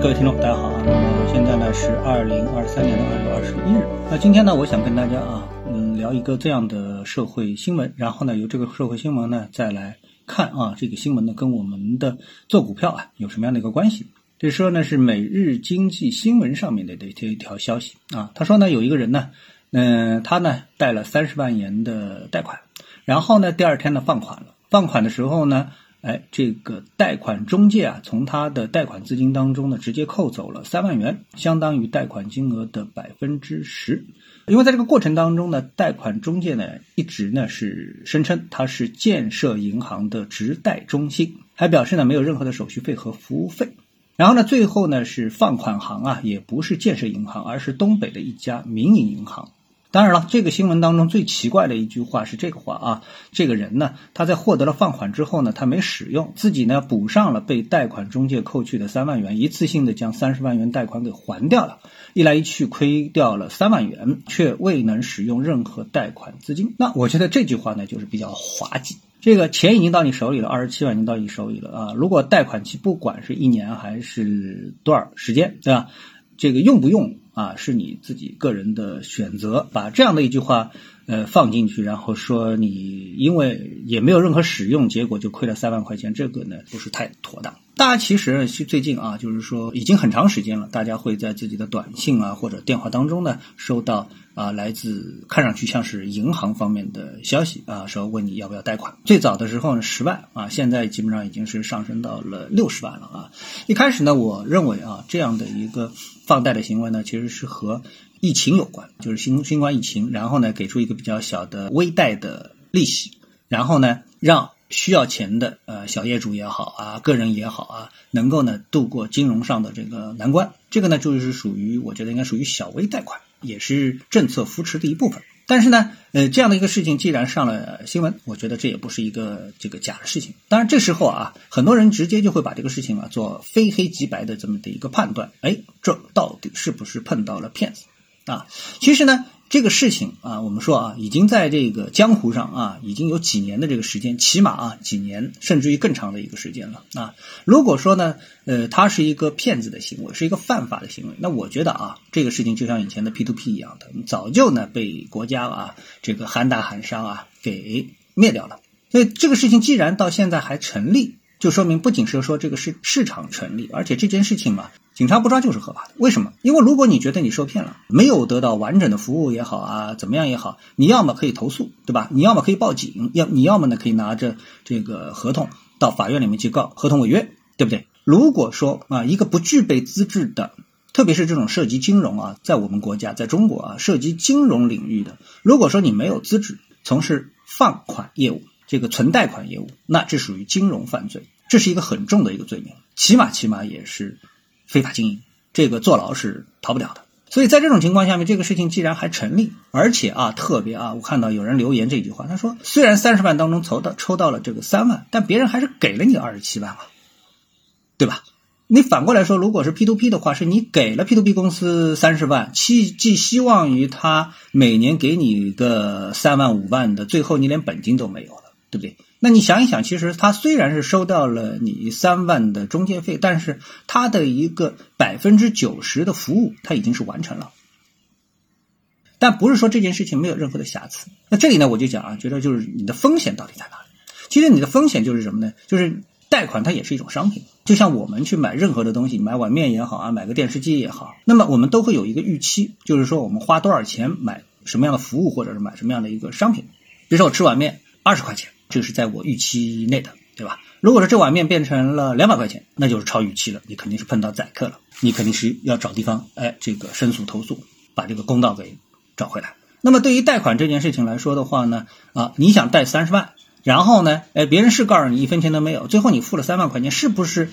各位听众，大家好啊！那么现在呢是二零二三年的二月二十一日。那今天呢，我想跟大家啊，嗯，聊一个这样的社会新闻，然后呢，由这个社会新闻呢，再来看啊，这个新闻呢跟我们的做股票啊有什么样的一个关系？这说呢是每日经济新闻上面的这一条消息啊。他说呢，有一个人呢，嗯，他呢贷了三十万元的贷款，然后呢第二天呢放款了，放款的时候呢。哎，这个贷款中介啊，从他的贷款资金当中呢，直接扣走了三万元，相当于贷款金额的百分之十。因为在这个过程当中呢，贷款中介呢一直呢是声称他是建设银行的直贷中心，还表示呢没有任何的手续费和服务费。然后呢，最后呢是放款行啊，也不是建设银行，而是东北的一家民营银行。当然了，这个新闻当中最奇怪的一句话是这个话啊，这个人呢，他在获得了放款之后呢，他没使用，自己呢补上了被贷款中介扣去的三万元，一次性的将三十万元贷款给还掉了，一来一去亏掉了三万元，却未能使用任何贷款资金。那我觉得这句话呢就是比较滑稽，这个钱已经到你手里了，二十七万已经到你手里了啊，如果贷款期不管是一年还是多少时间，对吧？这个用不用？啊，是你自己个人的选择，把这样的一句话呃放进去，然后说你因为也没有任何使用，结果就亏了三万块钱，这个呢不是太妥当。大家其实最近啊，就是说已经很长时间了，大家会在自己的短信啊或者电话当中呢收到啊来自看上去像是银行方面的消息啊，说问你要不要贷款。最早的时候呢十万啊，现在基本上已经是上升到了六十万了啊。一开始呢，我认为啊这样的一个放贷的行为呢，其实是和疫情有关，就是新新冠疫情，然后呢给出一个比较小的微贷的利息，然后呢让。需要钱的呃小业主也好啊，个人也好啊，能够呢度过金融上的这个难关，这个呢就是属于我觉得应该属于小微贷款，也是政策扶持的一部分。但是呢，呃这样的一个事情既然上了新闻，我觉得这也不是一个这个假的事情。当然这时候啊，很多人直接就会把这个事情啊做非黑即白的这么的一个判断，哎，这到底是不是碰到了骗子啊？其实呢。这个事情啊，我们说啊，已经在这个江湖上啊，已经有几年的这个时间，起码啊几年，甚至于更长的一个时间了啊。如果说呢，呃，它是一个骗子的行为，是一个犯法的行为，那我觉得啊，这个事情就像以前的 P to P 一样的，早就呢被国家啊这个喊打喊杀啊给灭掉了。所以这个事情既然到现在还成立。就说明不仅是说这个市市场成立，而且这件事情嘛，警察不抓就是合法的。为什么？因为如果你觉得你受骗了，没有得到完整的服务也好啊，怎么样也好，你要么可以投诉，对吧？你要么可以报警，要你要么呢可以拿着这个合同到法院里面去告合同违约，对不对？如果说啊，一个不具备资质的，特别是这种涉及金融啊，在我们国家，在中国啊，涉及金融领域的，如果说你没有资质从事放款业务。这个存贷款业务，那这属于金融犯罪，这是一个很重的一个罪名，起码起码也是非法经营，这个坐牢是逃不了的。所以在这种情况下面，这个事情既然还成立，而且啊特别啊，我看到有人留言这句话，他说虽然三十万当中筹到抽到了这个三万，但别人还是给了你二十七万嘛，对吧？你反过来说，如果是 P to P 的话，是你给了 P to P 公司三十万，寄寄希望于他每年给你个三万五万的，最后你连本金都没有了。对不对？那你想一想，其实他虽然是收到了你三万的中介费，但是他的一个百分之九十的服务他已经是完成了。但不是说这件事情没有任何的瑕疵。那这里呢，我就讲啊，觉得就是你的风险到底在哪里？其实你的风险就是什么呢？就是贷款它也是一种商品，就像我们去买任何的东西，买碗面也好啊，买个电视机也好，那么我们都会有一个预期，就是说我们花多少钱买什么样的服务，或者是买什么样的一个商品。比如说我吃碗面二十块钱。这是在我预期内的，对吧？如果说这碗面变成了两百块钱，那就是超预期了，你肯定是碰到宰客了，你肯定是要找地方，哎，这个申诉投诉，把这个公道给找回来。那么对于贷款这件事情来说的话呢，啊，你想贷三十万，然后呢，哎，别人是告诉你一分钱都没有，最后你付了三万块钱，是不是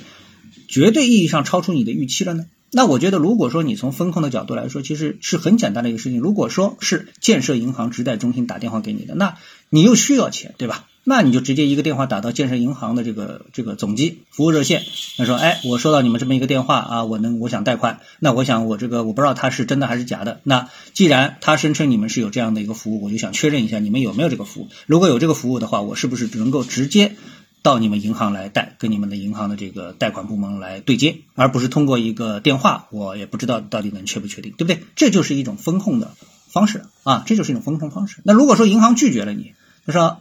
绝对意义上超出你的预期了呢？那我觉得，如果说你从风控的角度来说，其实是很简单的一个事情。如果说是建设银行直贷中心打电话给你的，那你又需要钱，对吧？那你就直接一个电话打到建设银行的这个这个总机服务热线，他说：“哎，我收到你们这么一个电话啊，我能我想贷款，那我想我这个我不知道他是真的还是假的。那既然他声称你们是有这样的一个服务，我就想确认一下你们有没有这个服务。如果有这个服务的话，我是不是能够直接到你们银行来贷，跟你们的银行的这个贷款部门来对接，而不是通过一个电话，我也不知道到底能确不确定，对不对？这就是一种风控的方式啊，这就是一种风控方式。那如果说银行拒绝了你，就说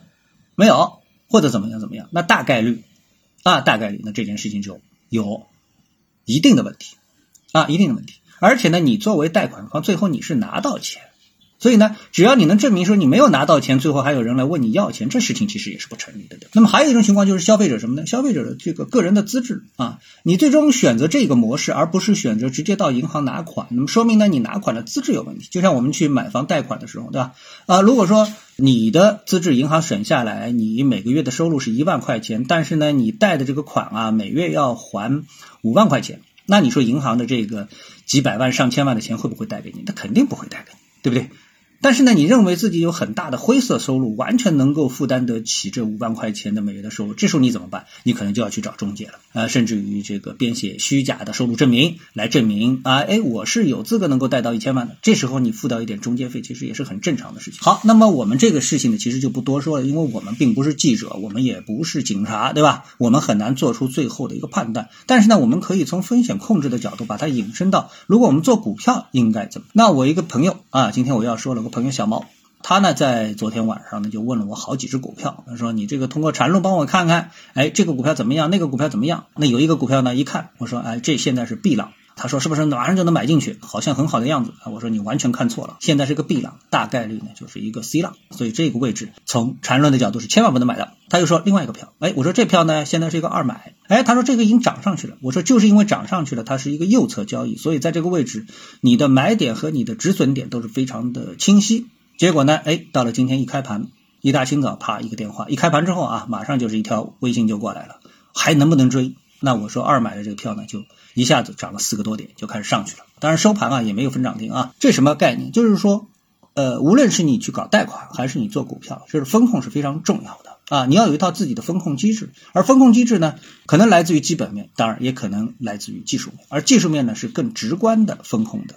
没有或者怎么样怎么样，那大概率啊，大概率那这件事情就有一定的问题啊，一定的问题。而且呢，你作为贷款方，最后你是拿到钱。所以呢，只要你能证明说你没有拿到钱，最后还有人来问你要钱，这事情其实也是不成立的。对那么还有一种情况就是消费者什么呢？消费者的这个个人的资质啊，你最终选择这个模式，而不是选择直接到银行拿款，那么说明呢你拿款的资质有问题。就像我们去买房贷款的时候，对吧？啊，如果说你的资质银行审下来，你每个月的收入是一万块钱，但是呢你贷的这个款啊每月要还五万块钱，那你说银行的这个几百万上千万的钱会不会贷给你？他肯定不会贷给你，对不对？但是呢，你认为自己有很大的灰色收入，完全能够负担得起这五万块钱的每月的收入，这时候你怎么办？你可能就要去找中介了，呃，甚至于这个编写虚假的收入证明来证明啊，哎，我是有资格能够贷到一千万的。这时候你付掉一点中介费，其实也是很正常的事情。好，那么我们这个事情呢，其实就不多说了，因为我们并不是记者，我们也不是警察，对吧？我们很难做出最后的一个判断。但是呢，我们可以从风险控制的角度把它引申到，如果我们做股票应该怎么？那我一个朋友啊，今天我要说了个。朋友小猫，他呢在昨天晚上呢就问了我好几只股票，他说你这个通过缠论帮我看看，哎这个股票怎么样，那个股票怎么样？那有一个股票呢一看，我说哎这现在是 B 浪，他说是不是马上就能买进去？好像很好的样子啊，我说你完全看错了，现在是一个 B 浪，大概率呢就是一个 C 浪，所以这个位置从缠论的角度是千万不能买的。他又说另外一个票，哎我说这票呢现在是一个二买，哎他说这个已经涨上去了，我说就是因为涨上去了，它是一个右侧交易，所以在这个位置你的买点和你的止损点都是非常的清晰。结果呢？哎，到了今天一开盘，一大清早，啪一个电话，一开盘之后啊，马上就是一条微信就过来了，还能不能追？那我说二买的这个票呢，就一下子涨了四个多点，就开始上去了。当然收盘啊也没有分涨停啊。这什么概念？就是说，呃，无论是你去搞贷款，还是你做股票，就是风控是非常重要的啊。你要有一套自己的风控机制，而风控机制呢，可能来自于基本面，当然也可能来自于技术面，而技术面呢是更直观的风控的。